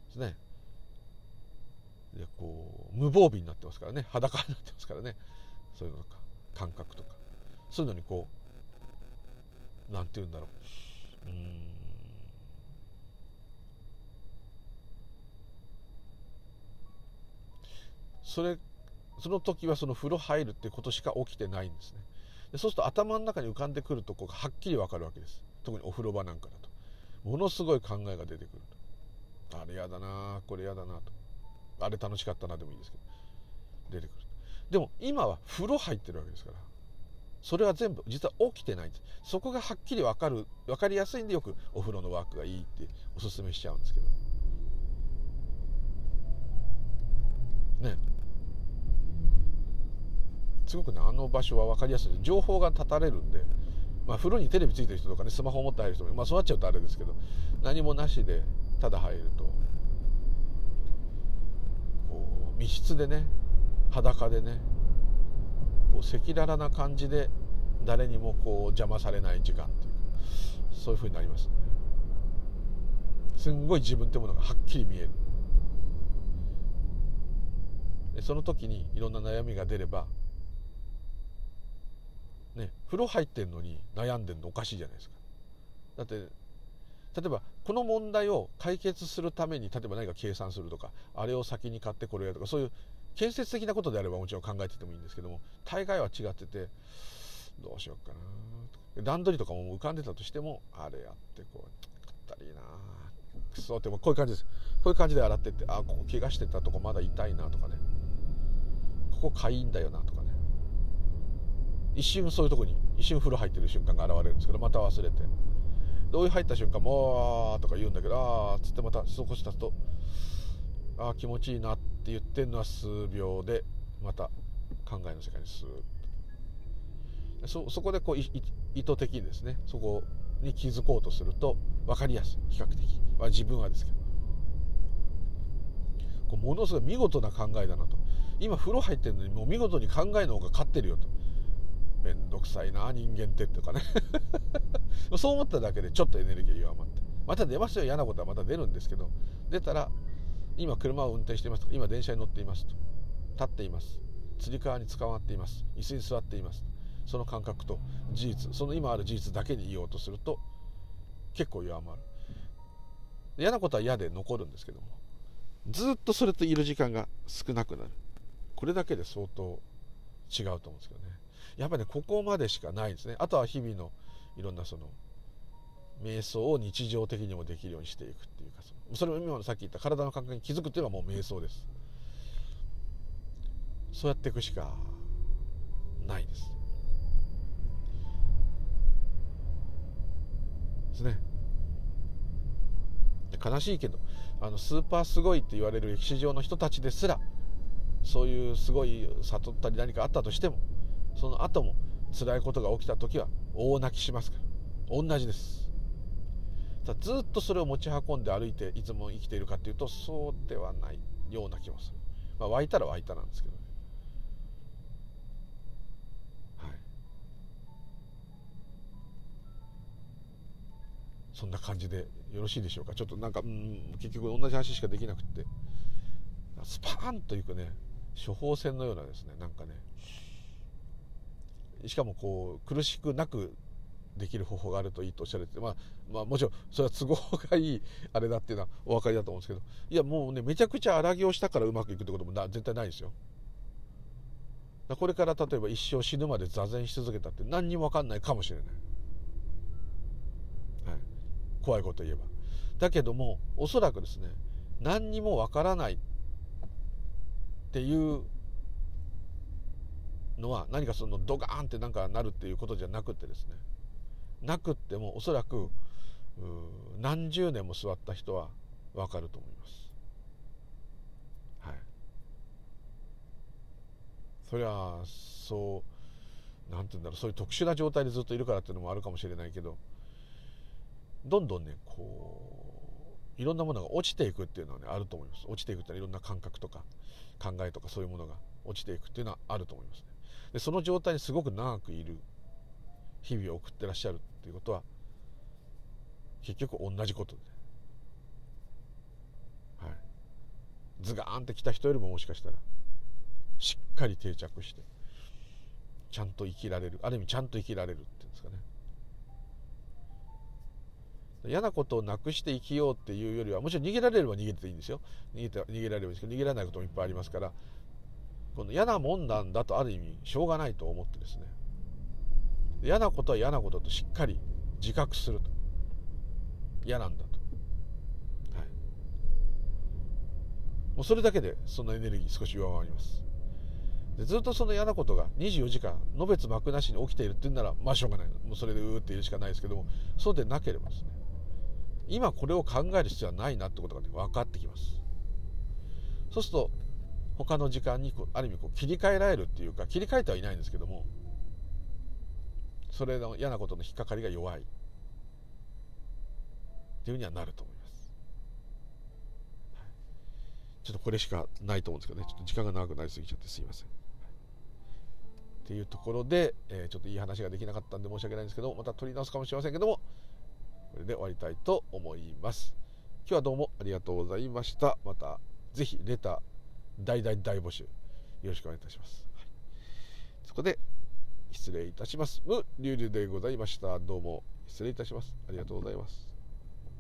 ですね。でこう無防備になってますからね。裸になってますからね。そういうのとか感覚とか。そういうのにこう何て言うんだろう。うん。それその時はその風呂入るってことしか起きてないんですね。でそうすると頭の中に浮かんでくるとこがはっきり分かるわけです。特にお風呂場なんかだと。ものすごい考えが出てくると。あれやだなこれやだなと。あれ楽しかったなでもいいですけど。出てくるでも今は風呂入ってるわけですから。それは全部実は起きてないんです。そこがはっきり分かる分かりやすいんでよくお風呂のワークがいいっておすすめしちゃうんですけど。ね。すごくねあの場所は分かりやすい。情報が断たれるんで、まあ、風呂にテレビついてる人とかねスマホ持って入る人も、まあ、そうなっちゃうとあれですけど何もなしでただ入るとこう密室でね裸でねこう赤裸々な感じで誰にもこう邪魔されない時間っていうそういうふうになりますね。すんごい自分ってものがはっきり見える。でその時にいろんな悩みが出ればね風呂入ってんのに悩んでんのおかしいじゃないですか。だって例えばこの問題を解決するために例えば何か計算するとかあれを先に買ってこれやとかそういう建設的なことであればもちろん考えててもいいんですけども大概は違っててどうしようかな段取りとかも浮かんでたとしてもあれやってこうかったりな。くそってこういう感じです。こういう感じで洗ってってあここ怪我してたとこまだ痛いなとかね。ここかいいんだよなとかね。一瞬そういうとこに一瞬風呂入ってる瞬間が現れるんですけどまた忘れて。でお湯入った瞬間もうとか言うんだけどああっつってまた少し経つとああ気持ちいいなって言ってるのは数秒でまた考えの世界にスーッと。そそこでこう意図的にですねそこに気づこうとすると分かりやすい。比較的、まあ、自分はですけど。こうものすごい見事な考えだなと。今風呂入ってるのにもう見事に考えの方が勝ってるよと。めんどくさいな人間ってっていうかね [LAUGHS] そう思っただけでちょっとエネルギー弱まって。また出ますよ嫌なことはまた出るんですけど。出たら今車を運転していますとか今電車に乗っていますと。立っています。つり革に捕まっています。椅子に座っています。その感覚と事実。その今ある事実だけに言おうとすると結構弱まる。嫌なことは嫌で残るんですけども。ずっとそれといる時間が少なくなる。これだけで相当違うと思うんですけどね。やっぱりねここまでしかないですね。あとは日々のいろんなその瞑想を日常的にもできるようにしていくっていうかそれも今のさっき言った体の感覚に気づくっていうのはもう瞑想です。そうやっていくしかないです。ですね。悲しいけどあのスーパーすごいって言われる歴史上の人たちですらそういうすごい悟ったり何かあったとしてもその後も辛いことが起きた時は大泣きしますから。同じです。ずっとそれを持ち運んで歩いていつも生きているかっていうとそうではない。ような気もす。る、まあ、湧いたら湧いたなんですけどね。はい。そんな感じでよろしいでしょうか？ちょっとなんかうん結局同じ話しかできなくって。スパーンといくね処方箋のようなですねなんかね。しかもこう苦しくなくできる方法があるといいとおっしゃられて、まあ、まあもちろんそれは都合がいいあれだっていうのはお分かりだと思うんですけどいやもうねめちゃくちゃ荒行したからうまくいくってこともな絶対ないですよ。これから例えば一生死ぬまで座禅し続けたって何にも分かんないかもしれない。はい、怖いこと言えば。だけどもおそらくですね何にも分からないっていうのは何かそのドガーンってなんかなるっていうことじゃなくてですね。なくってもおそらく何十年も座った人は分かると思います。はい、それはそう何て言うんだろうそういう特殊な状態でずっといるからっていうのもあるかもしれないけどどんどんねこういろんなものが落ちていくっていうのはねあると思います。落ちていくってのはいろんな感覚とか考えとかそういうものが落ちていくっていうのはあると思いますね。でその状態にすごく長くいる日々を送ってらっしゃるっていうことは結局同じことで、はい、ズガーンって来た人よりももしかしたらしっかり定着してちゃんと生きられるある意味ちゃんと生きられるっていうんですかね。嫌なことをなくして生きようっていうよりはもちろん逃げられれば逃げていいんですよ。逃げて逃げられればいいんですけど逃げられないこともいっぱいありますからこの嫌なもんなんだとある意味しょうがないと思ってですね。嫌なことは嫌なこととしっかり自覚すると。嫌なんだと、はい、もうそれだけでそのエネルギー少し弱まります。でずっとその嫌なことが24時間のべつ幕なしに起きているって言うならまあしょうがない。もうそれでうーって言うしかないですけどもそうでなければですね。今これを考える必要はないなってことが、ね、分かってきます。そうすると他の時間にこうある意味こう切り替えられるっていうか切り替えてはいないんですけどもそれの嫌なことの引っかかりが弱い。っていうふうにはなると思います、はい、ちょっとこれしかないと思うんですけどね。ちょっと時間が長くなりすぎちゃってすいません、はい、っていうところで、えー、ちょっといい話ができなかったんで申し訳ないんですけどまた取り直すかもしれませんけどもこれで終わりたいと思います。今日はどうもありがとうございました。またぜひレター大大大募集よろしくお願いいたします、はい、そこで失礼いたします。のりゅうりゅうでございました。どうも失礼いたします。ありがとうございます。